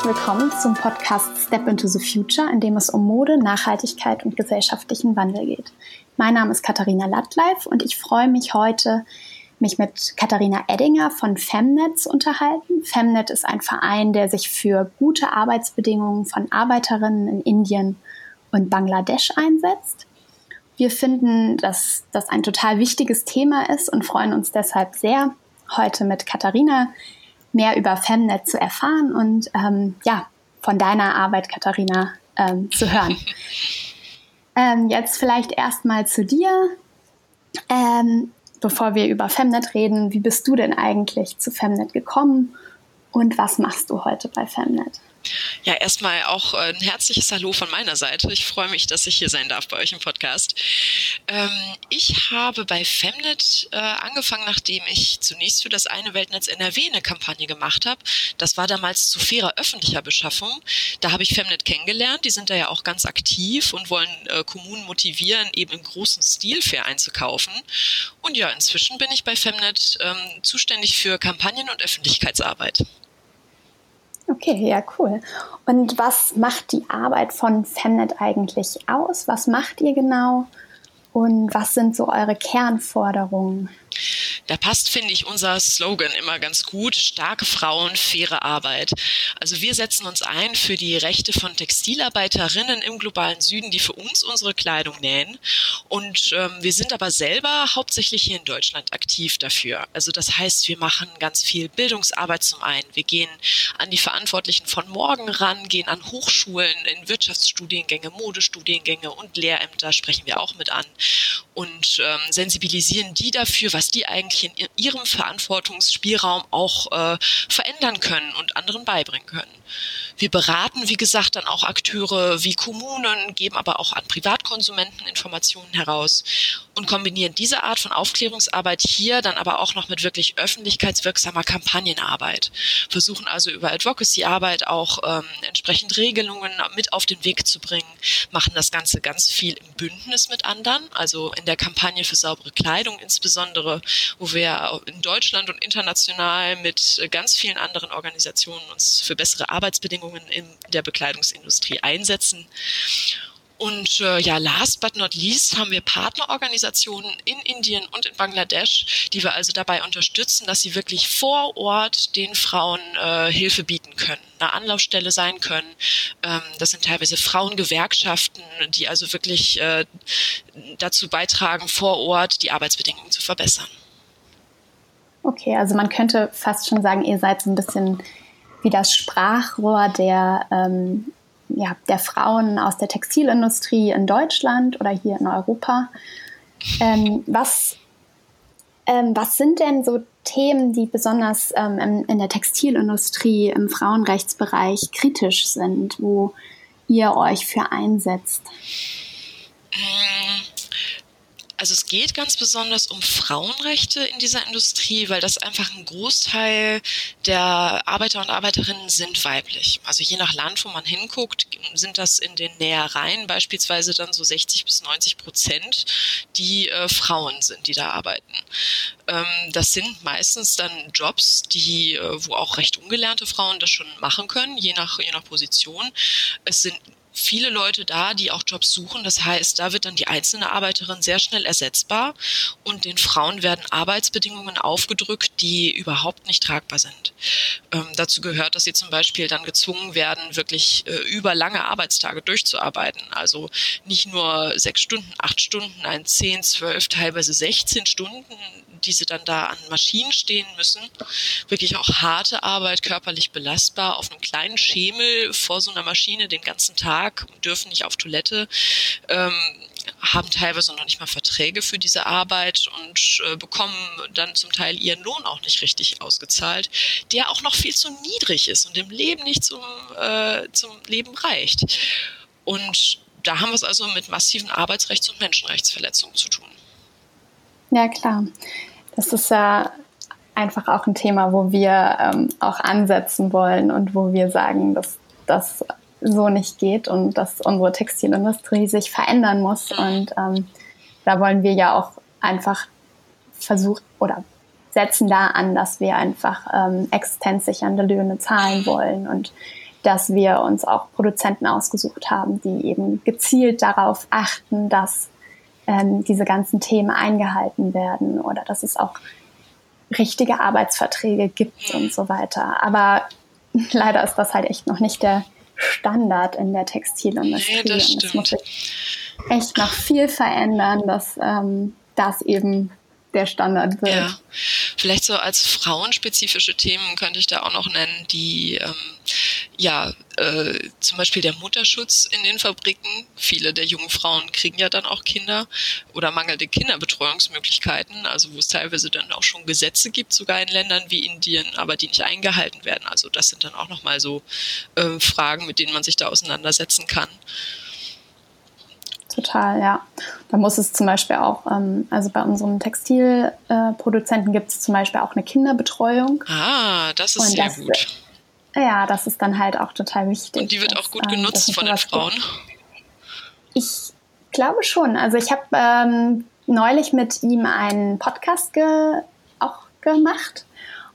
herzlich willkommen zum Podcast Step into the Future, in dem es um Mode, Nachhaltigkeit und gesellschaftlichen Wandel geht. Mein Name ist Katharina Lattleif und ich freue mich heute, mich mit Katharina Eddinger von Femnet zu unterhalten. Femnet ist ein Verein, der sich für gute Arbeitsbedingungen von Arbeiterinnen in Indien und Bangladesch einsetzt. Wir finden, dass das ein total wichtiges Thema ist und freuen uns deshalb sehr, heute mit Katharina mehr über Femnet zu erfahren und ähm, ja, von deiner Arbeit, Katharina, ähm, zu hören. ähm, jetzt vielleicht erstmal zu dir. Ähm, bevor wir über Femnet reden, wie bist du denn eigentlich zu Femnet gekommen und was machst du heute bei Femnet? Ja, erstmal auch ein herzliches Hallo von meiner Seite. Ich freue mich, dass ich hier sein darf bei euch im Podcast. Ähm, ich habe bei Femnet äh, angefangen, nachdem ich zunächst für das eine Weltnetz NRW eine Kampagne gemacht habe. Das war damals zu fairer öffentlicher Beschaffung. Da habe ich Femnet kennengelernt. Die sind da ja auch ganz aktiv und wollen äh, Kommunen motivieren, eben im großen Stil fair einzukaufen. Und ja, inzwischen bin ich bei Femnet ähm, zuständig für Kampagnen und Öffentlichkeitsarbeit. Okay, ja, cool. Und was macht die Arbeit von Femnet eigentlich aus? Was macht ihr genau? Und was sind so eure Kernforderungen? Da passt, finde ich, unser Slogan immer ganz gut. Starke Frauen, faire Arbeit. Also wir setzen uns ein für die Rechte von Textilarbeiterinnen im globalen Süden, die für uns unsere Kleidung nähen. Und ähm, wir sind aber selber hauptsächlich hier in Deutschland aktiv dafür. Also das heißt, wir machen ganz viel Bildungsarbeit zum einen. Wir gehen an die Verantwortlichen von morgen ran, gehen an Hochschulen, in Wirtschaftsstudiengänge, Modestudiengänge und Lehrämter sprechen wir auch mit an und ähm, sensibilisieren die dafür, was die eigentlich in ihrem Verantwortungsspielraum auch äh, verändern können und anderen beibringen können. Wir beraten, wie gesagt, dann auch Akteure wie Kommunen, geben aber auch an Privatkonsumenten Informationen heraus und kombinieren diese Art von Aufklärungsarbeit hier dann aber auch noch mit wirklich öffentlichkeitswirksamer Kampagnenarbeit. Versuchen also über Advocacy-Arbeit auch ähm, entsprechend Regelungen mit auf den Weg zu bringen, machen das Ganze ganz viel im Bündnis mit anderen, also in der Kampagne für saubere Kleidung insbesondere, wo wir in Deutschland und international mit ganz vielen anderen Organisationen uns für bessere Arbeitsbedingungen in der Bekleidungsindustrie einsetzen. Und äh, ja, last but not least haben wir Partnerorganisationen in Indien und in Bangladesch, die wir also dabei unterstützen, dass sie wirklich vor Ort den Frauen äh, Hilfe bieten können, eine Anlaufstelle sein können. Ähm, das sind teilweise Frauengewerkschaften, die also wirklich äh, dazu beitragen, vor Ort die Arbeitsbedingungen zu verbessern. Okay, also man könnte fast schon sagen, ihr seid so ein bisschen wie das Sprachrohr der, ähm, ja, der Frauen aus der Textilindustrie in Deutschland oder hier in Europa. Ähm, was, ähm, was sind denn so Themen, die besonders ähm, in, in der Textilindustrie, im Frauenrechtsbereich kritisch sind, wo ihr euch für einsetzt? Also es geht ganz besonders um Frauenrechte in dieser Industrie, weil das einfach ein Großteil der Arbeiter und Arbeiterinnen sind weiblich. Also je nach Land, wo man hinguckt, sind das in den Nähereien beispielsweise dann so 60 bis 90 Prozent, die äh, Frauen sind, die da arbeiten. Ähm, das sind meistens dann Jobs, die, äh, wo auch recht ungelernte Frauen das schon machen können, je nach, je nach Position. Es sind viele Leute da, die auch Jobs suchen. Das heißt, da wird dann die einzelne Arbeiterin sehr schnell ersetzbar und den Frauen werden Arbeitsbedingungen aufgedrückt, die überhaupt nicht tragbar sind. Ähm, dazu gehört, dass sie zum Beispiel dann gezwungen werden, wirklich äh, über lange Arbeitstage durchzuarbeiten. Also nicht nur sechs Stunden, acht Stunden, ein zehn, zwölf, teilweise 16 Stunden die sie dann da an Maschinen stehen müssen. Wirklich auch harte Arbeit, körperlich belastbar, auf einem kleinen Schemel vor so einer Maschine den ganzen Tag, dürfen nicht auf Toilette, ähm, haben teilweise noch nicht mal Verträge für diese Arbeit und äh, bekommen dann zum Teil ihren Lohn auch nicht richtig ausgezahlt, der auch noch viel zu niedrig ist und im Leben nicht zum, äh, zum Leben reicht. Und da haben wir es also mit massiven Arbeitsrechts- und Menschenrechtsverletzungen zu tun. Ja, klar. Das ist ja einfach auch ein Thema, wo wir ähm, auch ansetzen wollen und wo wir sagen, dass das so nicht geht und dass unsere Textilindustrie sich verändern muss. Und ähm, da wollen wir ja auch einfach versuchen oder setzen da an, dass wir einfach ähm, existenzsichernde Löhne zahlen wollen und dass wir uns auch Produzenten ausgesucht haben, die eben gezielt darauf achten, dass ähm, diese ganzen Themen eingehalten werden oder dass es auch richtige Arbeitsverträge gibt und so weiter. Aber leider ist das halt echt noch nicht der Standard in der Textilindustrie. Nee, das und es muss sich echt noch viel verändern, dass ähm, das eben der Standard wird. Ja, vielleicht so als frauenspezifische Themen könnte ich da auch noch nennen, die ähm, ja äh, zum Beispiel der Mutterschutz in den Fabriken. Viele der jungen Frauen kriegen ja dann auch Kinder oder mangelnde Kinderbetreuungsmöglichkeiten, also wo es teilweise dann auch schon Gesetze gibt, sogar in Ländern wie Indien, aber die nicht eingehalten werden. Also das sind dann auch nochmal so äh, Fragen, mit denen man sich da auseinandersetzen kann total, ja. Da muss es zum Beispiel auch, ähm, also bei unseren Textilproduzenten äh, gibt es zum Beispiel auch eine Kinderbetreuung. Ah, das ist Und sehr das, gut. Ja, das ist dann halt auch total wichtig. Und die wird dass, auch gut ähm, genutzt von den Frauen? Ich glaube schon. Also ich habe ähm, neulich mit ihm einen Podcast ge auch gemacht.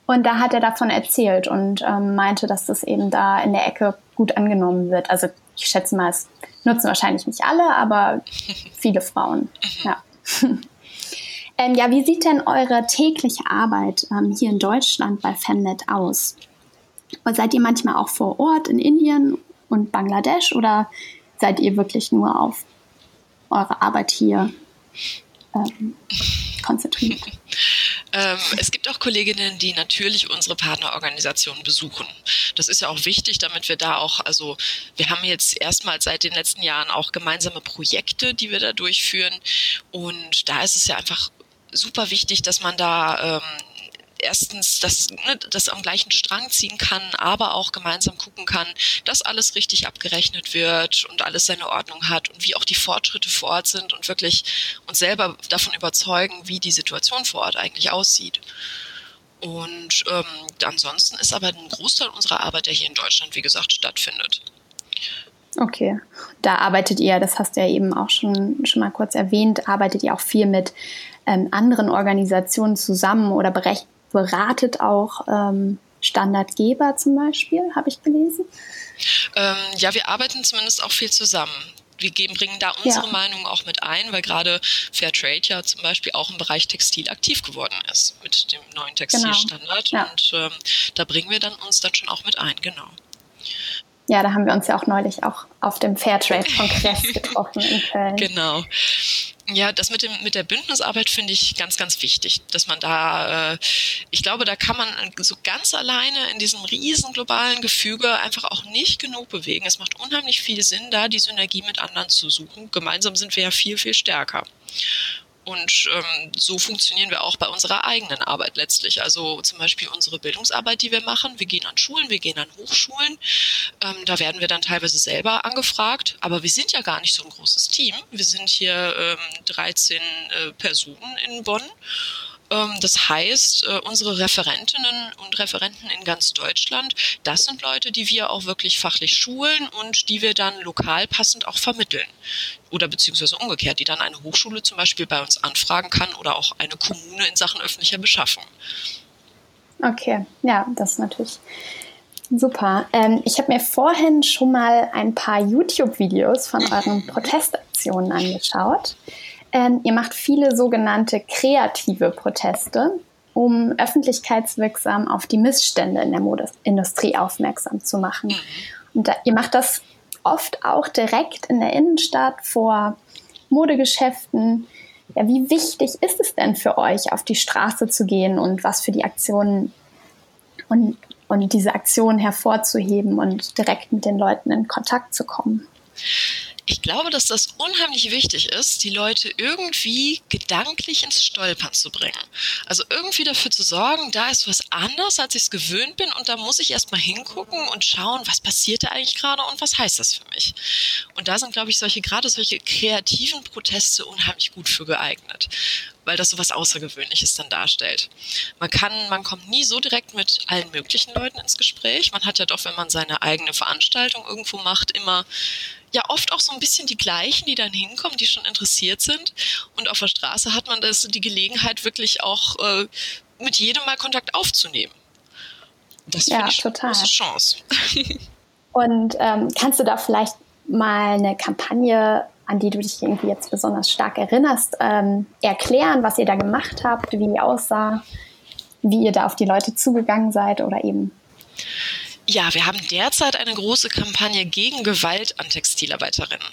Und da hat er davon erzählt und ähm, meinte, dass das eben da in der Ecke gut angenommen wird. Also ich schätze mal, es nutzen wahrscheinlich nicht alle, aber viele Frauen. Ja. ähm, ja, wie sieht denn eure tägliche Arbeit ähm, hier in Deutschland bei Femnet aus? Und seid ihr manchmal auch vor Ort in Indien und Bangladesch oder seid ihr wirklich nur auf eure Arbeit hier ähm, konzentriert? Ähm, es gibt auch Kolleginnen, die natürlich unsere Partnerorganisationen besuchen. Das ist ja auch wichtig, damit wir da auch, also wir haben jetzt erstmals seit den letzten Jahren auch gemeinsame Projekte, die wir da durchführen. Und da ist es ja einfach super wichtig, dass man da ähm, erstens das, ne, das am gleichen Strang ziehen kann, aber auch gemeinsam gucken kann, dass alles richtig abgerechnet wird und alles seine Ordnung hat und wie auch die Fortschritte vor Ort sind und wirklich uns selber davon überzeugen, wie die Situation vor Ort eigentlich aussieht. Und ähm, ansonsten ist aber ein Großteil unserer Arbeit, der hier in Deutschland, wie gesagt, stattfindet. Okay, da arbeitet ihr, das hast du ja eben auch schon, schon mal kurz erwähnt, arbeitet ihr auch viel mit ähm, anderen Organisationen zusammen oder berechnet beratet auch ähm, Standardgeber zum Beispiel, habe ich gelesen. Ähm, ja, wir arbeiten zumindest auch viel zusammen. Wir geben, bringen da unsere ja. Meinung auch mit ein, weil gerade Fairtrade ja zum Beispiel auch im Bereich Textil aktiv geworden ist mit dem neuen Textilstandard. Genau. Ja. Und ähm, da bringen wir dann uns dann schon auch mit ein, genau. Ja, da haben wir uns ja auch neulich auch auf dem Fairtrade-Kongress getroffen in Köln. Genau. Ja, das mit dem mit der Bündnisarbeit finde ich ganz ganz wichtig, dass man da, äh, ich glaube, da kann man so ganz alleine in diesem riesen globalen Gefüge einfach auch nicht genug bewegen. Es macht unheimlich viel Sinn, da die Synergie mit anderen zu suchen. Gemeinsam sind wir ja viel viel stärker. Und ähm, so funktionieren wir auch bei unserer eigenen Arbeit letztlich. Also zum Beispiel unsere Bildungsarbeit, die wir machen. Wir gehen an Schulen, wir gehen an Hochschulen. Ähm, da werden wir dann teilweise selber angefragt. Aber wir sind ja gar nicht so ein großes Team. Wir sind hier ähm, 13 äh, Personen in Bonn. Ähm, das heißt, äh, unsere Referentinnen und Referenten in ganz Deutschland, das sind Leute, die wir auch wirklich fachlich schulen und die wir dann lokal passend auch vermitteln. Oder beziehungsweise umgekehrt, die dann eine Hochschule zum Beispiel bei uns anfragen kann oder auch eine Kommune in Sachen öffentlicher Beschaffung. Okay, ja, das ist natürlich super. Ähm, ich habe mir vorhin schon mal ein paar YouTube-Videos von euren Protestaktionen angeschaut. Ähm, ihr macht viele sogenannte kreative Proteste, um öffentlichkeitswirksam auf die Missstände in der Modeindustrie aufmerksam zu machen. Und da, ihr macht das oft auch direkt in der Innenstadt vor Modegeschäften. Ja, wie wichtig ist es denn für euch, auf die Straße zu gehen und was für die Aktionen und, und diese Aktionen hervorzuheben und direkt mit den Leuten in Kontakt zu kommen? Ich glaube, dass das unheimlich wichtig ist, die Leute irgendwie gedanklich ins Stolpern zu bringen. Also irgendwie dafür zu sorgen, da ist was anders, als ich es gewöhnt bin und da muss ich erstmal hingucken und schauen, was passiert da eigentlich gerade und was heißt das für mich. Und da sind, glaube ich, solche, gerade solche kreativen Proteste unheimlich gut für geeignet weil das so was Außergewöhnliches dann darstellt. Man kann, man kommt nie so direkt mit allen möglichen Leuten ins Gespräch. Man hat ja doch, wenn man seine eigene Veranstaltung irgendwo macht, immer ja oft auch so ein bisschen die gleichen, die dann hinkommen, die schon interessiert sind. Und auf der Straße hat man das die Gelegenheit, wirklich auch äh, mit jedem mal Kontakt aufzunehmen. Das ja, ich total. eine große Chance. Und ähm, kannst du da vielleicht mal eine Kampagne, an die du dich irgendwie jetzt besonders stark erinnerst, ähm, erklären, was ihr da gemacht habt, wie die aussah, wie ihr da auf die Leute zugegangen seid oder eben ja, wir haben derzeit eine große Kampagne gegen Gewalt an Textilarbeiterinnen.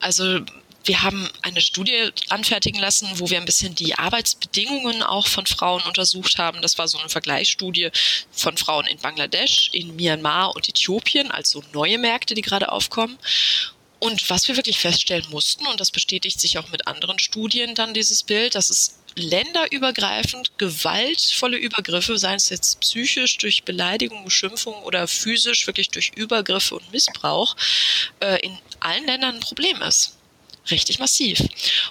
Also wir haben eine Studie anfertigen lassen, wo wir ein bisschen die Arbeitsbedingungen auch von Frauen untersucht haben. Das war so eine Vergleichsstudie von Frauen in Bangladesch, in Myanmar und Äthiopien, also neue Märkte, die gerade aufkommen. Und was wir wirklich feststellen mussten, und das bestätigt sich auch mit anderen Studien dann dieses Bild, dass es länderübergreifend gewaltvolle Übergriffe, seien es jetzt psychisch durch Beleidigung, Beschimpfung oder physisch wirklich durch Übergriffe und Missbrauch, äh, in allen Ländern ein Problem ist richtig massiv.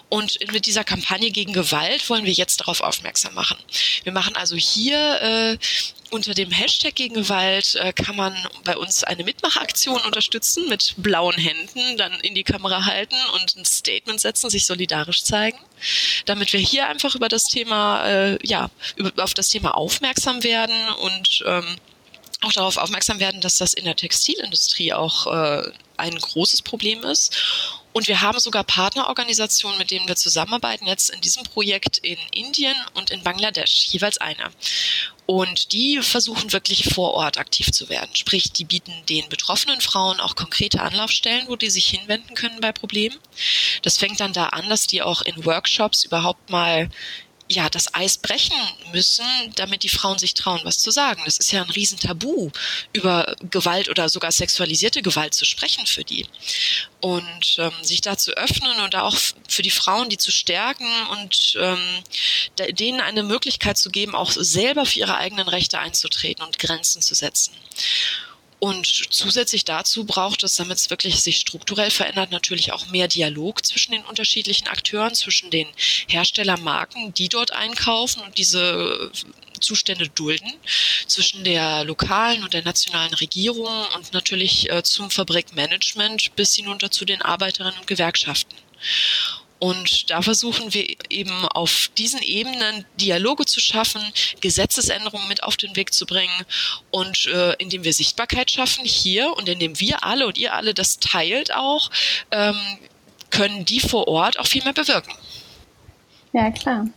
Und mit dieser Kampagne gegen Gewalt wollen wir jetzt darauf aufmerksam machen. Wir machen also hier äh, unter dem Hashtag gegen Gewalt äh, kann man bei uns eine Mitmachaktion unterstützen mit blauen Händen, dann in die Kamera halten und ein Statement setzen, sich solidarisch zeigen, damit wir hier einfach über das Thema, äh, ja, über, auf das Thema aufmerksam werden und ähm, auch darauf aufmerksam werden, dass das in der Textilindustrie auch äh, ein großes Problem ist und wir haben sogar Partnerorganisationen, mit denen wir zusammenarbeiten, jetzt in diesem Projekt in Indien und in Bangladesch, jeweils eine. Und die versuchen wirklich vor Ort aktiv zu werden. Sprich, die bieten den betroffenen Frauen auch konkrete Anlaufstellen, wo die sich hinwenden können bei Problemen. Das fängt dann da an, dass die auch in Workshops überhaupt mal ja, das Eis brechen müssen, damit die Frauen sich trauen, was zu sagen. Das ist ja ein Riesentabu, über Gewalt oder sogar sexualisierte Gewalt zu sprechen für die. Und ähm, sich da zu öffnen und auch für die Frauen, die zu stärken und ähm, denen eine Möglichkeit zu geben, auch selber für ihre eigenen Rechte einzutreten und Grenzen zu setzen. Und zusätzlich dazu braucht es, damit es wirklich sich strukturell verändert, natürlich auch mehr Dialog zwischen den unterschiedlichen Akteuren, zwischen den Herstellermarken, die dort einkaufen und diese Zustände dulden, zwischen der lokalen und der nationalen Regierung und natürlich äh, zum Fabrikmanagement bis hinunter zu den Arbeiterinnen und Gewerkschaften. Und da versuchen wir eben auf diesen Ebenen Dialoge zu schaffen, Gesetzesänderungen mit auf den Weg zu bringen und äh, indem wir Sichtbarkeit schaffen hier und indem wir alle und ihr alle das teilt auch, ähm, können die vor Ort auch viel mehr bewirken. Ja, klar.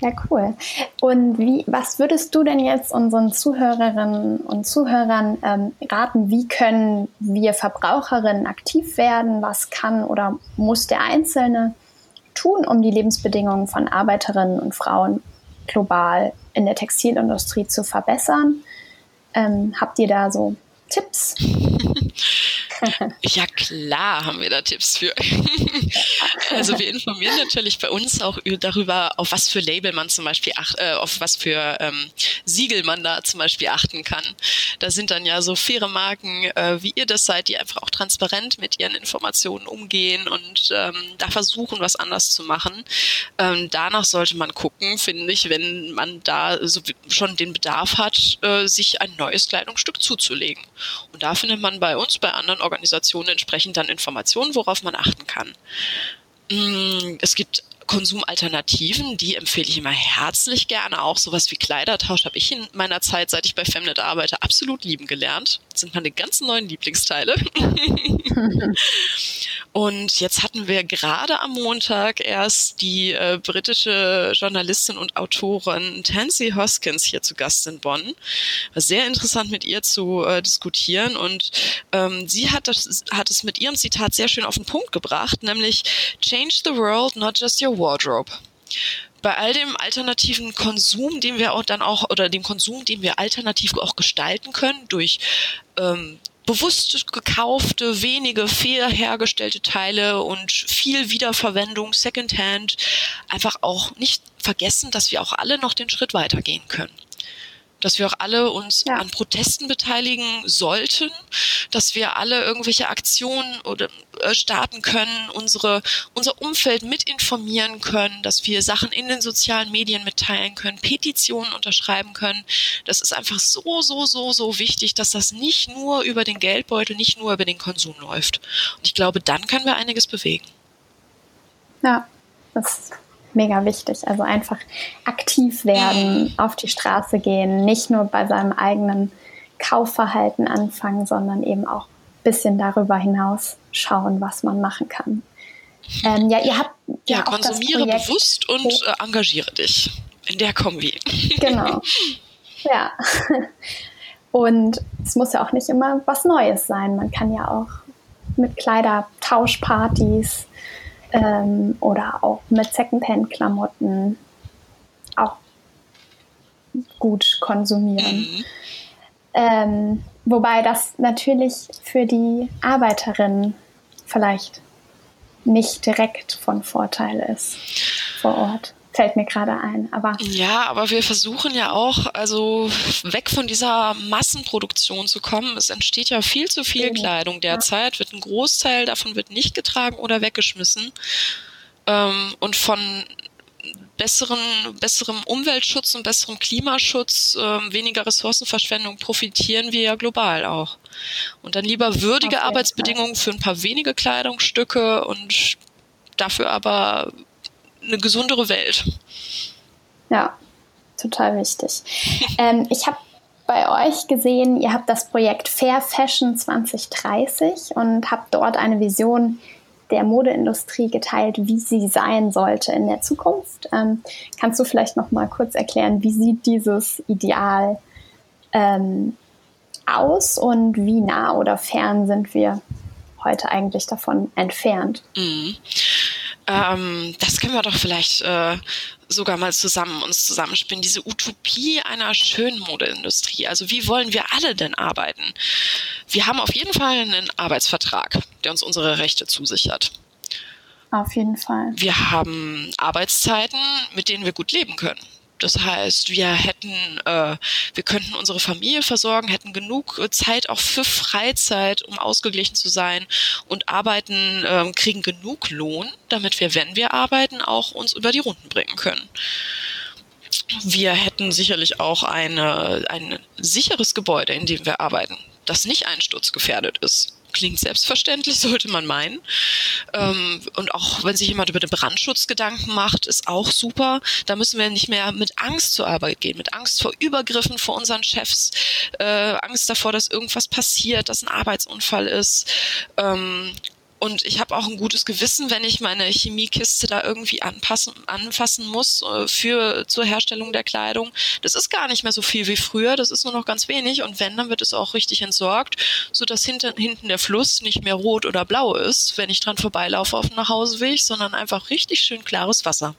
Ja, cool. Und wie, was würdest du denn jetzt unseren Zuhörerinnen und Zuhörern ähm, raten? Wie können wir Verbraucherinnen aktiv werden? Was kann oder muss der Einzelne tun, um die Lebensbedingungen von Arbeiterinnen und Frauen global in der Textilindustrie zu verbessern? Ähm, habt ihr da so Tipps? ja, klar haben wir da Tipps für. also wir informieren natürlich bei uns auch darüber, auf was für Label man zum Beispiel, ach, äh, auf was für ähm, Siegel man da zum Beispiel achten kann. Da sind dann ja so faire Marken, äh, wie ihr das seid, die einfach auch transparent mit ihren Informationen umgehen und ähm, da versuchen, was anders zu machen. Ähm, danach sollte man gucken, finde ich, wenn man da so schon den Bedarf hat, äh, sich ein neues Kleidungsstück zuzulegen. Und da findet man bei uns, bei anderen Organisationen entsprechend dann Informationen, worauf man achten kann. Mm, es gibt Konsumalternativen, die empfehle ich immer herzlich gerne. Auch sowas wie Kleidertausch habe ich in meiner Zeit, seit ich bei Femnet arbeite, absolut lieben gelernt. Das sind meine ganzen neuen Lieblingsteile. Und jetzt hatten wir gerade am Montag erst die äh, britische Journalistin und Autorin Tansy Hoskins hier zu Gast in Bonn. War sehr interessant mit ihr zu äh, diskutieren und ähm, sie hat, das, hat es mit ihrem Zitat sehr schön auf den Punkt gebracht, nämlich Change the world, not just your wardrobe. Bei all dem alternativen Konsum, den wir auch dann auch, oder dem Konsum, den wir alternativ auch gestalten können, durch ähm, bewusst gekaufte, wenige fair hergestellte Teile und viel Wiederverwendung, Secondhand, einfach auch nicht vergessen, dass wir auch alle noch den Schritt weitergehen können dass wir auch alle uns ja. an Protesten beteiligen sollten, dass wir alle irgendwelche Aktionen oder äh, starten können, unsere unser Umfeld mit informieren können, dass wir Sachen in den sozialen Medien mitteilen können, Petitionen unterschreiben können. Das ist einfach so so so so wichtig, dass das nicht nur über den Geldbeutel, nicht nur über den Konsum läuft. Und ich glaube, dann können wir einiges bewegen. Ja, das mega wichtig. Also einfach aktiv werden, auf die Straße gehen, nicht nur bei seinem eigenen Kaufverhalten anfangen, sondern eben auch bisschen darüber hinaus schauen, was man machen kann. Ähm, ja, ihr habt ja, ja konsumiere bewusst und äh, engagiere dich in der Kombi. Genau. Ja. Und es muss ja auch nicht immer was Neues sein. Man kann ja auch mit Kleidertauschpartys ähm, oder auch mit Secondhand-Klamotten auch gut konsumieren. Mhm. Ähm, wobei das natürlich für die Arbeiterin vielleicht nicht direkt von Vorteil ist vor Ort fällt mir gerade ein. Aber ja, aber wir versuchen ja auch, also weg von dieser Massenproduktion zu kommen. Es entsteht ja viel zu viel Kleidung derzeit. Wird ein Großteil davon wird nicht getragen oder weggeschmissen. Ähm, und von besseren, besserem Umweltschutz und besserem Klimaschutz, äh, weniger Ressourcenverschwendung profitieren wir ja global auch. Und dann lieber würdige Arbeitsbedingungen für ein paar wenige Kleidungsstücke und dafür aber eine gesundere Welt. Ja, total wichtig. ähm, ich habe bei euch gesehen, ihr habt das Projekt Fair Fashion 2030 und habt dort eine Vision der Modeindustrie geteilt, wie sie sein sollte in der Zukunft. Ähm, kannst du vielleicht noch mal kurz erklären, wie sieht dieses Ideal ähm, aus und wie nah oder fern sind wir heute eigentlich davon entfernt? Mhm. Ähm, das können wir doch vielleicht äh, sogar mal zusammen uns zusammenspinnen. Diese Utopie einer schönen Modeindustrie. Also wie wollen wir alle denn arbeiten? Wir haben auf jeden Fall einen Arbeitsvertrag, der uns unsere Rechte zusichert. Auf jeden Fall. Wir haben Arbeitszeiten, mit denen wir gut leben können. Das heißt, wir hätten, äh, wir könnten unsere Familie versorgen, hätten genug äh, Zeit auch für Freizeit, um ausgeglichen zu sein und arbeiten, äh, kriegen genug Lohn, damit wir, wenn wir arbeiten, auch uns über die Runden bringen können. Wir hätten sicherlich auch eine, ein sicheres Gebäude, in dem wir arbeiten, das nicht einsturzgefährdet ist klingt selbstverständlich, sollte man meinen. Ähm, und auch wenn sich jemand über den Brandschutz Gedanken macht, ist auch super. Da müssen wir nicht mehr mit Angst zur Arbeit gehen, mit Angst vor Übergriffen vor unseren Chefs, äh, Angst davor, dass irgendwas passiert, dass ein Arbeitsunfall ist. Ähm, und ich habe auch ein gutes Gewissen, wenn ich meine Chemiekiste da irgendwie anpassen, anfassen muss äh, für zur Herstellung der Kleidung. Das ist gar nicht mehr so viel wie früher, das ist nur noch ganz wenig. Und wenn, dann wird es auch richtig entsorgt, sodass hinten, hinten der Fluss nicht mehr rot oder blau ist, wenn ich dran vorbeilaufe auf dem Nachhauseweg, sondern einfach richtig schön klares Wasser.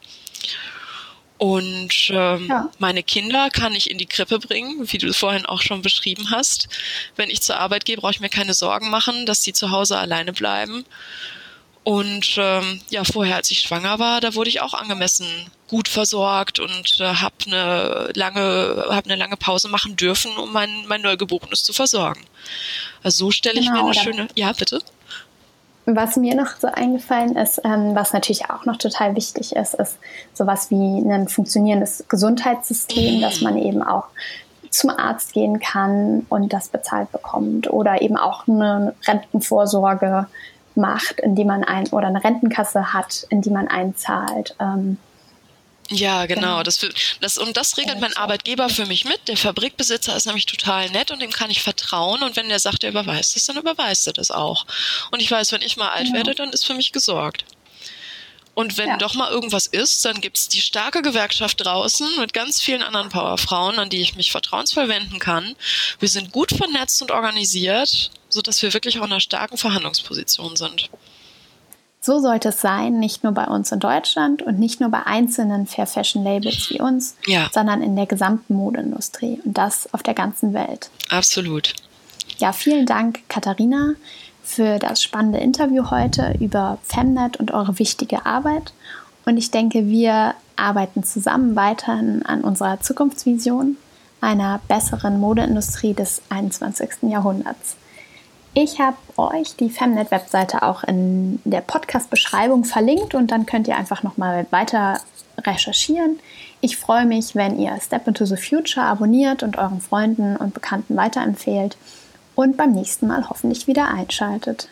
Und ähm, ja. meine Kinder kann ich in die Krippe bringen, wie du es vorhin auch schon beschrieben hast. Wenn ich zur Arbeit gehe, brauche ich mir keine Sorgen machen, dass sie zu Hause alleine bleiben. Und ähm, ja, vorher, als ich schwanger war, da wurde ich auch angemessen gut versorgt und äh, habe eine lange, hab eine lange Pause machen dürfen, um mein, mein Neugeborenes zu versorgen. Also so stelle genau, ich mir eine schöne. Ja, bitte. Was mir noch so eingefallen ist, ähm, was natürlich auch noch total wichtig ist, ist sowas wie ein funktionierendes Gesundheitssystem, dass man eben auch zum Arzt gehen kann und das bezahlt bekommt oder eben auch eine Rentenvorsorge macht, in die man ein oder eine Rentenkasse hat, in die man einzahlt. Ähm, ja, genau. genau. Das, das, und das regelt mein Arbeitgeber für mich mit. Der Fabrikbesitzer ist nämlich total nett und dem kann ich vertrauen. Und wenn der sagt, er überweist es, dann überweist er das auch. Und ich weiß, wenn ich mal alt genau. werde, dann ist für mich gesorgt. Und wenn ja. doch mal irgendwas ist, dann gibt's die starke Gewerkschaft draußen mit ganz vielen anderen Powerfrauen, an die ich mich vertrauensvoll wenden kann. Wir sind gut vernetzt und organisiert, sodass wir wirklich auch in einer starken Verhandlungsposition sind. So sollte es sein, nicht nur bei uns in Deutschland und nicht nur bei einzelnen Fair Fashion Labels wie uns, ja. sondern in der gesamten Modeindustrie und das auf der ganzen Welt. Absolut. Ja, vielen Dank, Katharina, für das spannende Interview heute über Femnet und eure wichtige Arbeit. Und ich denke, wir arbeiten zusammen weiterhin an unserer Zukunftsvision einer besseren Modeindustrie des 21. Jahrhunderts. Ich habe euch die Femnet-Webseite auch in der Podcast-Beschreibung verlinkt und dann könnt ihr einfach nochmal weiter recherchieren. Ich freue mich, wenn ihr Step into the Future abonniert und euren Freunden und Bekannten weiterempfehlt und beim nächsten Mal hoffentlich wieder einschaltet.